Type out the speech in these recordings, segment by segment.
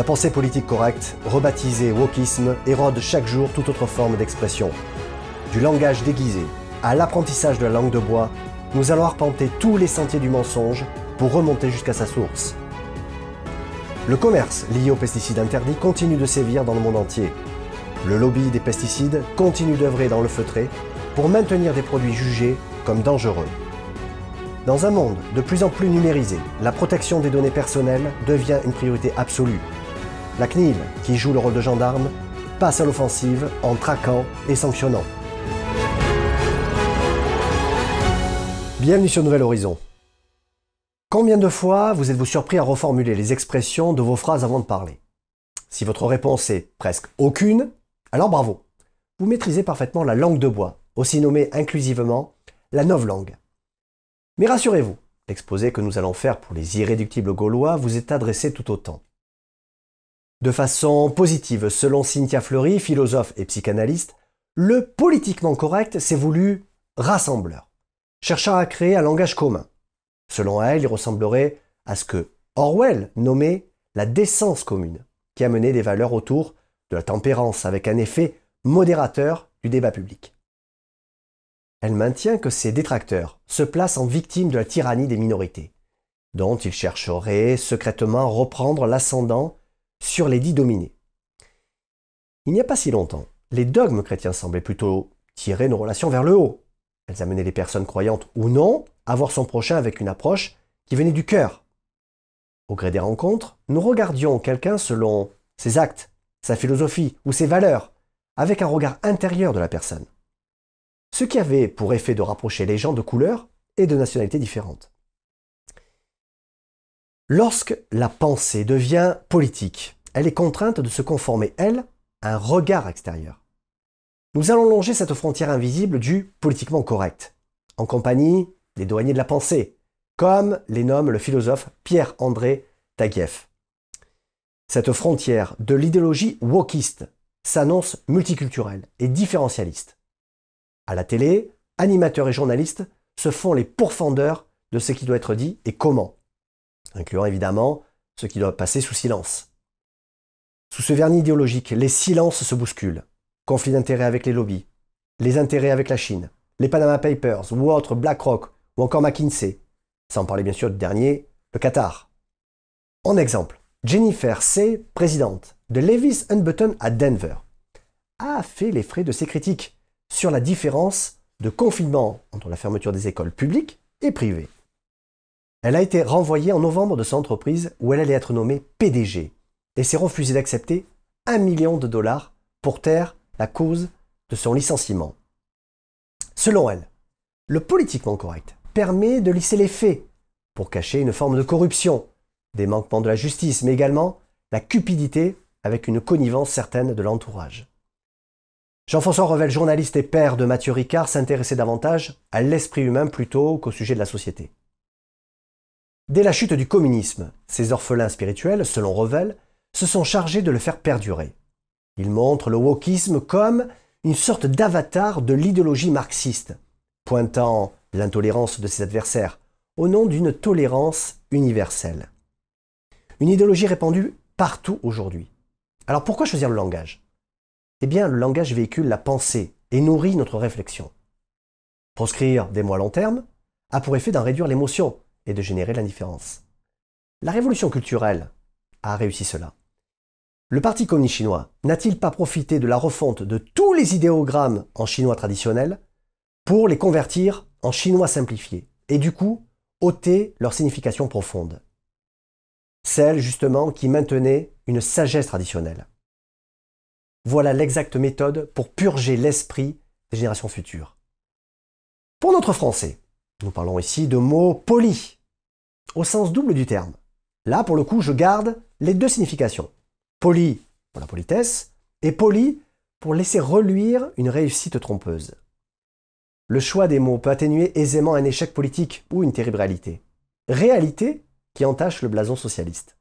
La pensée politique correcte, rebaptisée wokisme, érode chaque jour toute autre forme d'expression. Du langage déguisé à l'apprentissage de la langue de bois, nous allons arpenter tous les sentiers du mensonge pour remonter jusqu'à sa source. Le commerce lié aux pesticides interdits continue de sévir dans le monde entier. Le lobby des pesticides continue d'œuvrer dans le feutré pour maintenir des produits jugés comme dangereux. Dans un monde de plus en plus numérisé, la protection des données personnelles devient une priorité absolue. La CNIL, qui joue le rôle de gendarme, passe à l'offensive en traquant et sanctionnant. Bienvenue sur Nouvel Horizon. Combien de fois vous êtes-vous surpris à reformuler les expressions de vos phrases avant de parler? Si votre réponse est presque aucune, alors bravo. Vous maîtrisez parfaitement la langue de bois, aussi nommée inclusivement la novlangue. Mais rassurez-vous, l'exposé que nous allons faire pour les irréductibles gaulois vous est adressé tout autant. De façon positive, selon Cynthia Fleury, philosophe et psychanalyste, le politiquement correct s'est voulu rassembleur, cherchant à créer un langage commun. Selon elle, il ressemblerait à ce que Orwell nommait la décence commune, qui a mené des valeurs autour de la tempérance avec un effet modérateur du débat public. Elle maintient que ces détracteurs se placent en victimes de la tyrannie des minorités, dont ils chercheraient secrètement à reprendre l'ascendant sur les dits dominés. Il n'y a pas si longtemps, les dogmes chrétiens semblaient plutôt tirer nos relations vers le haut. Elles amenaient les personnes croyantes ou non à voir son prochain avec une approche qui venait du cœur. Au gré des rencontres, nous regardions quelqu'un selon ses actes, sa philosophie ou ses valeurs, avec un regard intérieur de la personne. Ce qui avait pour effet de rapprocher les gens de couleurs et de nationalités différentes. Lorsque la pensée devient politique, elle est contrainte de se conformer, elle, à un regard extérieur. Nous allons longer cette frontière invisible du politiquement correct, en compagnie des douaniers de la pensée, comme les nomme le philosophe Pierre-André Taguieff. Cette frontière de l'idéologie wokiste s'annonce multiculturelle et différentialiste. À la télé, animateurs et journalistes se font les pourfendeurs de ce qui doit être dit et comment incluant évidemment ce qui doit passer sous silence. Sous ce vernis idéologique, les silences se bousculent. Conflits d'intérêts avec les lobbies, les intérêts avec la Chine, les Panama Papers ou autres BlackRock ou encore McKinsey, sans parler bien sûr du dernier, le Qatar. En exemple, Jennifer C., présidente de Levis Button à Denver, a fait les frais de ses critiques sur la différence de confinement entre la fermeture des écoles publiques et privées. Elle a été renvoyée en novembre de son entreprise où elle allait être nommée PDG et s'est refusée d'accepter un million de dollars pour taire la cause de son licenciement. Selon elle, le politiquement correct permet de lisser les faits pour cacher une forme de corruption, des manquements de la justice, mais également la cupidité avec une connivence certaine de l'entourage. Jean-François Revel, journaliste et père de Mathieu Ricard, s'intéressait davantage à l'esprit humain plutôt qu'au sujet de la société. Dès la chute du communisme, ces orphelins spirituels, selon Revel, se sont chargés de le faire perdurer. Ils montrent le wokisme comme une sorte d'avatar de l'idéologie marxiste, pointant l'intolérance de ses adversaires au nom d'une tolérance universelle. Une idéologie répandue partout aujourd'hui. Alors pourquoi choisir le langage? Eh bien, le langage véhicule la pensée et nourrit notre réflexion. Proscrire des mots à long terme a pour effet d'en réduire l'émotion, et de générer l'indifférence. La révolution culturelle a réussi cela. Le Parti communiste chinois n'a-t-il pas profité de la refonte de tous les idéogrammes en chinois traditionnel pour les convertir en chinois simplifié et du coup ôter leur signification profonde? Celle justement qui maintenait une sagesse traditionnelle. Voilà l'exacte méthode pour purger l'esprit des générations futures. Pour notre français, nous parlons ici de mots polis, au sens double du terme. Là, pour le coup, je garde les deux significations. Poli pour la politesse et poli pour laisser reluire une réussite trompeuse. Le choix des mots peut atténuer aisément un échec politique ou une terrible réalité. Réalité qui entache le blason socialiste.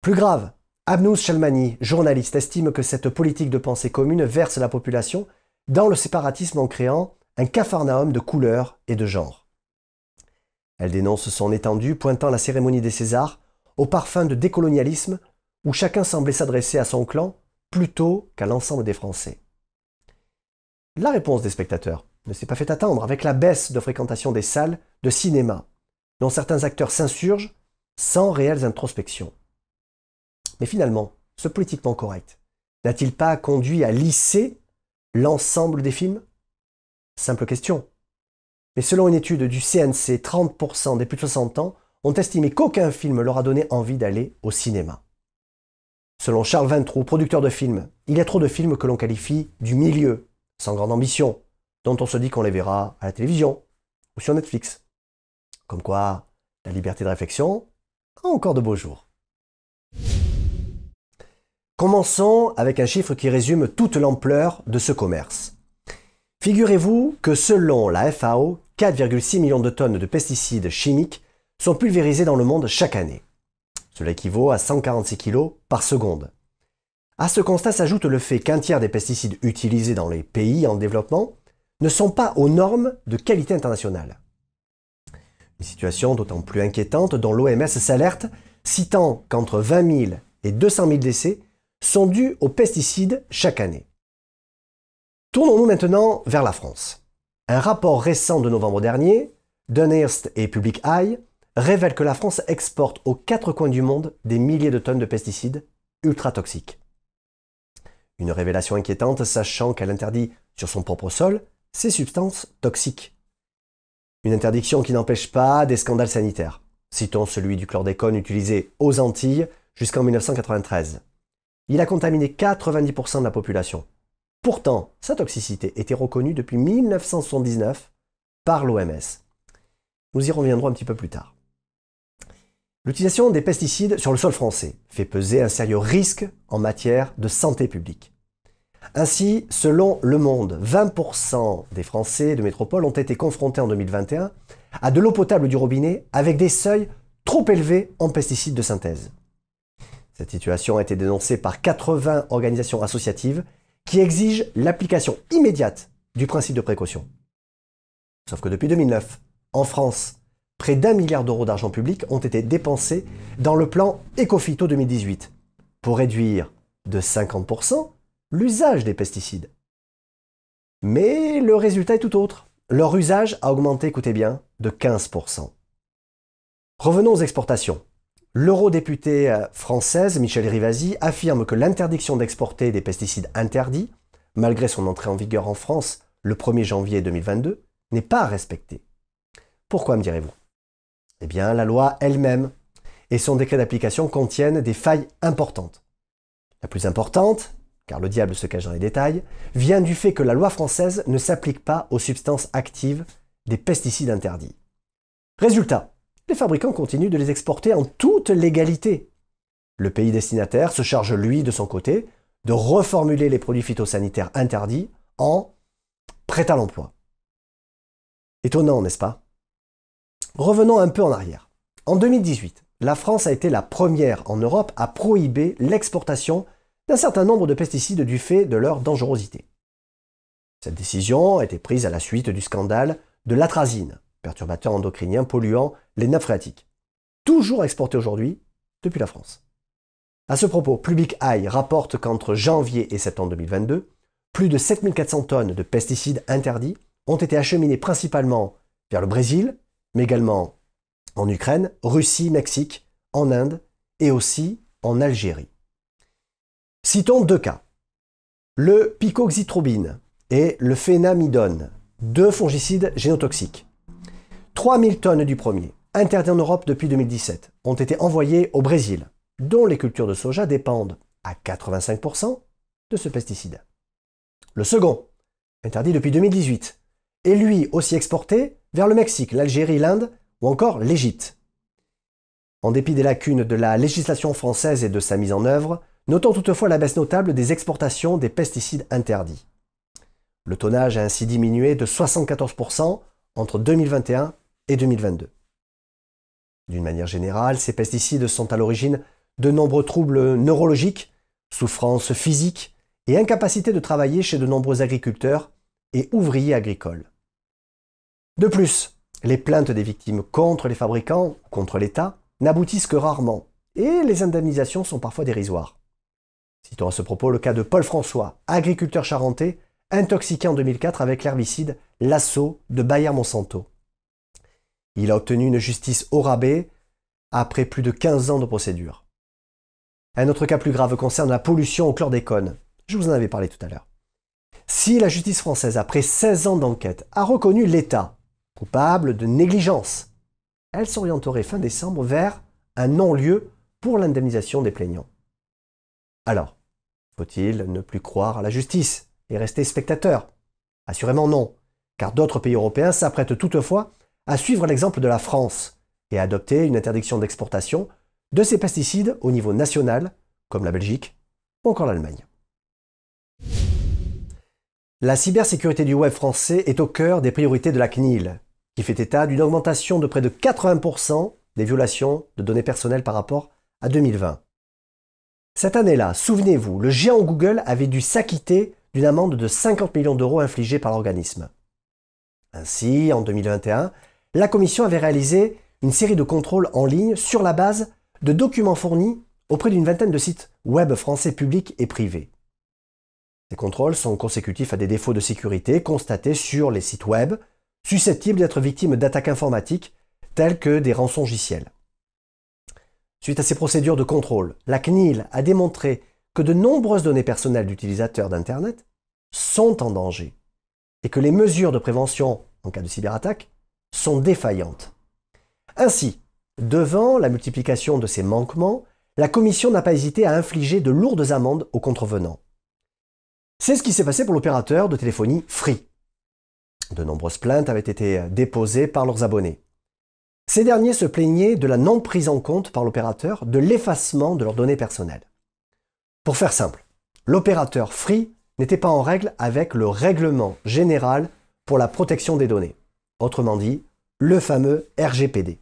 Plus grave, Abnous Shalmani, journaliste, estime que cette politique de pensée commune verse la population dans le séparatisme en créant un capharnaüm de couleurs et de genres. Elle dénonce son étendue, pointant la cérémonie des Césars au parfum de décolonialisme où chacun semblait s'adresser à son clan plutôt qu'à l'ensemble des Français. La réponse des spectateurs ne s'est pas fait attendre avec la baisse de fréquentation des salles de cinéma, dont certains acteurs s'insurgent sans réelles introspections. Mais finalement, ce politiquement correct n'a-t-il pas conduit à lisser l'ensemble des films? Simple question. Mais selon une étude du CNC, 30% des plus de 60 ans ont estimé qu'aucun film leur a donné envie d'aller au cinéma. Selon Charles Vintroux, producteur de films, il y a trop de films que l'on qualifie du milieu, sans grande ambition, dont on se dit qu'on les verra à la télévision ou sur Netflix. Comme quoi, la liberté de réflexion a encore de beaux jours. Commençons avec un chiffre qui résume toute l'ampleur de ce commerce. Figurez-vous que selon la FAO, 4,6 millions de tonnes de pesticides chimiques sont pulvérisés dans le monde chaque année. Cela équivaut à 146 kg par seconde. À ce constat s'ajoute le fait qu'un tiers des pesticides utilisés dans les pays en développement ne sont pas aux normes de qualité internationale. Une situation d'autant plus inquiétante dont l'OMS s'alerte, citant qu'entre 20 000 et 200 000 décès sont dus aux pesticides chaque année. Tournons-nous maintenant vers la France. Un rapport récent de novembre dernier, Dunhurst et Public Eye, révèle que la France exporte aux quatre coins du monde des milliers de tonnes de pesticides ultra toxiques. Une révélation inquiétante sachant qu'elle interdit sur son propre sol ces substances toxiques. Une interdiction qui n'empêche pas des scandales sanitaires. Citons celui du chlordécone utilisé aux Antilles jusqu'en 1993. Il a contaminé 90% de la population. Pourtant, sa toxicité était reconnue depuis 1979 par l'OMS. Nous y reviendrons un petit peu plus tard. L'utilisation des pesticides sur le sol français fait peser un sérieux risque en matière de santé publique. Ainsi, selon Le Monde, 20% des Français de métropole ont été confrontés en 2021 à de l'eau potable du robinet avec des seuils trop élevés en pesticides de synthèse. Cette situation a été dénoncée par 80 organisations associatives qui exigent l'application immédiate du principe de précaution. Sauf que depuis 2009, en France, près d'un milliard d'euros d'argent public ont été dépensés dans le plan Ecofito 2018 pour réduire de 50% l'usage des pesticides. Mais le résultat est tout autre. Leur usage a augmenté, écoutez bien, de 15%. Revenons aux exportations. L'eurodéputée euh, française Michel Rivasi affirme que l'interdiction d'exporter des pesticides interdits, malgré son entrée en vigueur en France le 1er janvier 2022, n'est pas respectée. Pourquoi me direz-vous? Eh bien, la loi elle-même et son décret d'application contiennent des failles importantes. La plus importante, car le diable se cache dans les détails, vient du fait que la loi française ne s'applique pas aux substances actives des pesticides interdits. Résultat, les fabricants continuent de les exporter en toute légalité. Le pays destinataire se charge, lui, de son côté, de reformuler les produits phytosanitaires interdits en prêt à l'emploi. Étonnant, n'est-ce pas? Revenons un peu en arrière. En 2018, la France a été la première en Europe à prohiber l'exportation d'un certain nombre de pesticides du fait de leur dangerosité. Cette décision a été prise à la suite du scandale de l'atrazine, perturbateur endocrinien polluant les nappes phréatiques, toujours exporté aujourd'hui depuis la France. À ce propos, Public Eye rapporte qu'entre janvier et septembre 2022, plus de 7400 tonnes de pesticides interdits ont été acheminées principalement vers le Brésil, mais également en Ukraine, Russie, Mexique, en Inde et aussi en Algérie. Citons deux cas. Le picoxytrobine et le phénamidone, deux fongicides génotoxiques. 3000 tonnes du premier, interdit en Europe depuis 2017, ont été envoyées au Brésil, dont les cultures de soja dépendent à 85% de ce pesticide. Le second, interdit depuis 2018, est lui aussi exporté vers le Mexique, l'Algérie, l'Inde ou encore l'Égypte. En dépit des lacunes de la législation française et de sa mise en œuvre, notons toutefois la baisse notable des exportations des pesticides interdits. Le tonnage a ainsi diminué de 74% entre 2021 et 2022. D'une manière générale, ces pesticides sont à l'origine de nombreux troubles neurologiques, souffrances physiques et incapacité de travailler chez de nombreux agriculteurs et ouvriers agricoles. De plus, les plaintes des victimes contre les fabricants, contre l'État, n'aboutissent que rarement et les indemnisations sont parfois dérisoires. Citons à ce propos le cas de Paul François, agriculteur charentais, intoxiqué en 2004 avec l'herbicide Lasso de Bayer Monsanto. Il a obtenu une justice au rabais après plus de 15 ans de procédure. Un autre cas plus grave concerne la pollution au chlordécone. Je vous en avais parlé tout à l'heure. Si la justice française, après 16 ans d'enquête, a reconnu l'État coupable de négligence, elle s'orienterait fin décembre vers un non-lieu pour l'indemnisation des plaignants. Alors, faut-il ne plus croire à la justice et rester spectateur? Assurément non, car d'autres pays européens s'apprêtent toutefois à suivre l'exemple de la France et à adopter une interdiction d'exportation de ces pesticides au niveau national, comme la Belgique ou encore l'Allemagne. La cybersécurité du web français est au cœur des priorités de la CNIL, qui fait état d'une augmentation de près de 80% des violations de données personnelles par rapport à 2020. Cette année-là, souvenez-vous, le géant Google avait dû s'acquitter d'une amende de 50 millions d'euros infligée par l'organisme. Ainsi, en 2021, la Commission avait réalisé une série de contrôles en ligne sur la base de documents fournis auprès d'une vingtaine de sites web français publics et privés. Ces contrôles sont consécutifs à des défauts de sécurité constatés sur les sites web susceptibles d'être victimes d'attaques informatiques telles que des rançongiciels. Suite à ces procédures de contrôle, la CNIL a démontré que de nombreuses données personnelles d'utilisateurs d'Internet sont en danger et que les mesures de prévention en cas de cyberattaque sont défaillantes. Ainsi, devant la multiplication de ces manquements, la Commission n'a pas hésité à infliger de lourdes amendes aux contrevenants. C'est ce qui s'est passé pour l'opérateur de téléphonie Free. De nombreuses plaintes avaient été déposées par leurs abonnés. Ces derniers se plaignaient de la non prise en compte par l'opérateur de l'effacement de leurs données personnelles. Pour faire simple, l'opérateur Free n'était pas en règle avec le règlement général pour la protection des données, autrement dit, le fameux RGPD.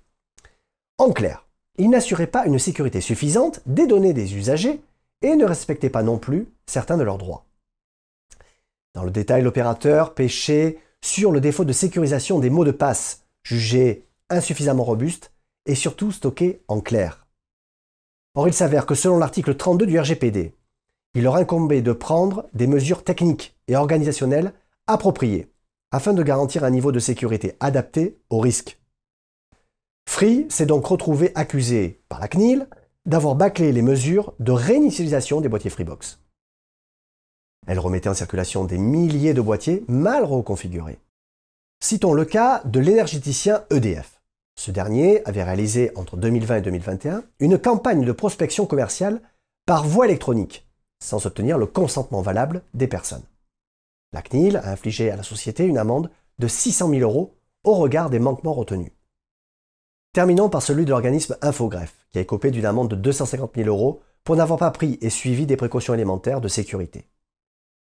En clair, il n'assurait pas une sécurité suffisante des données des usagers et ne respectait pas non plus certains de leurs droits. Dans le détail, l'opérateur pêchait sur le défaut de sécurisation des mots de passe, jugés insuffisamment robustes et surtout stockés en clair. Or, il s'avère que selon l'article 32 du RGPD, il leur incombait de prendre des mesures techniques et organisationnelles appropriées afin de garantir un niveau de sécurité adapté au risque. Free s'est donc retrouvé accusé par la CNIL d'avoir bâclé les mesures de réinitialisation des boîtiers Freebox. Elle remettait en circulation des milliers de boîtiers mal reconfigurés. Citons le cas de l'énergéticien EDF. Ce dernier avait réalisé entre 2020 et 2021 une campagne de prospection commerciale par voie électronique, sans obtenir le consentement valable des personnes. La CNIL a infligé à la société une amende de 600 000 euros au regard des manquements retenus. Terminons par celui de l'organisme Infogreffe, qui a écopé d'une amende de 250 000 euros pour n'avoir pas pris et suivi des précautions élémentaires de sécurité.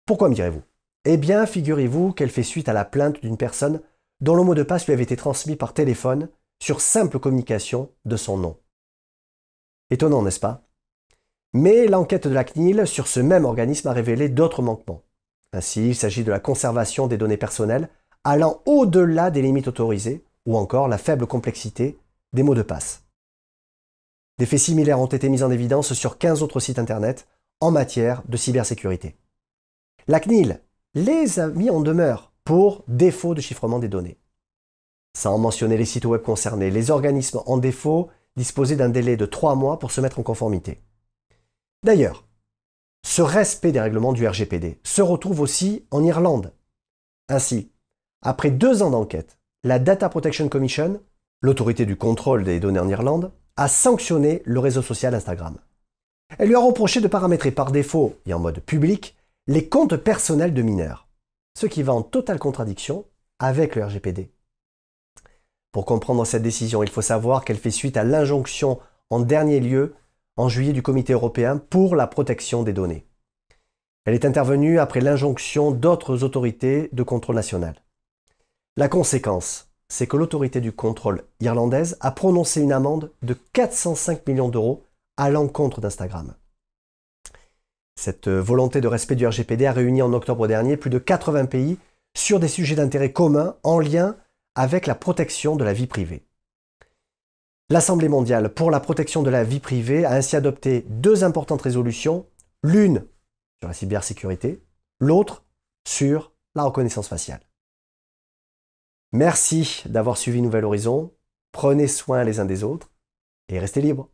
Pourquoi me direz-vous? Eh bien, figurez-vous qu'elle fait suite à la plainte d'une personne dont le mot de passe lui avait été transmis par téléphone sur simple communication de son nom. Étonnant, n'est-ce pas? Mais l'enquête de la CNIL sur ce même organisme a révélé d'autres manquements. Ainsi, il s'agit de la conservation des données personnelles allant au-delà des limites autorisées, ou encore la faible complexité des mots de passe. Des faits similaires ont été mis en évidence sur 15 autres sites Internet en matière de cybersécurité. La CNIL les a mis en demeure pour défaut de chiffrement des données. Sans mentionner les sites web concernés, les organismes en défaut disposaient d'un délai de 3 mois pour se mettre en conformité. D'ailleurs, ce respect des règlements du RGPD se retrouve aussi en Irlande. Ainsi, après deux ans d'enquête, la Data Protection Commission l'autorité du contrôle des données en Irlande, a sanctionné le réseau social Instagram. Elle lui a reproché de paramétrer par défaut et en mode public les comptes personnels de mineurs, ce qui va en totale contradiction avec le RGPD. Pour comprendre cette décision, il faut savoir qu'elle fait suite à l'injonction en dernier lieu en juillet du Comité européen pour la protection des données. Elle est intervenue après l'injonction d'autres autorités de contrôle national. La conséquence, c'est que l'autorité du contrôle irlandaise a prononcé une amende de 405 millions d'euros à l'encontre d'Instagram. Cette volonté de respect du RGPD a réuni en octobre dernier plus de 80 pays sur des sujets d'intérêt commun en lien avec la protection de la vie privée. L'Assemblée mondiale pour la protection de la vie privée a ainsi adopté deux importantes résolutions, l'une sur la cybersécurité, l'autre sur la reconnaissance faciale. Merci d'avoir suivi Nouvel Horizon, prenez soin les uns des autres et restez libres.